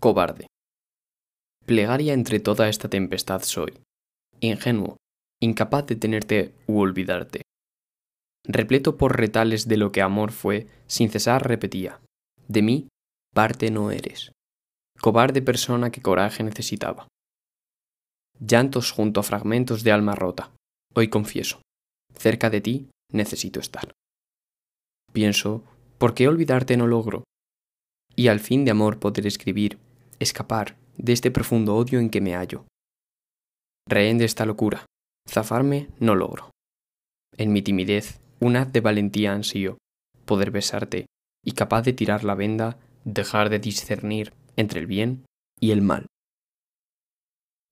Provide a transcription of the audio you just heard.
Cobarde. Plegaria entre toda esta tempestad soy, ingenuo, incapaz de tenerte u olvidarte. Repleto por retales de lo que amor fue, sin cesar repetía, de mí parte no eres. Cobarde persona que coraje necesitaba. Llantos junto a fragmentos de alma rota, hoy confieso, cerca de ti necesito estar. Pienso, ¿por qué olvidarte no logro? Y al fin de amor poder escribir, escapar de este profundo odio en que me hallo. Rehén de esta locura, zafarme no logro. En mi timidez, un haz de valentía ansío, poder besarte y capaz de tirar la venda, dejar de discernir entre el bien y el mal.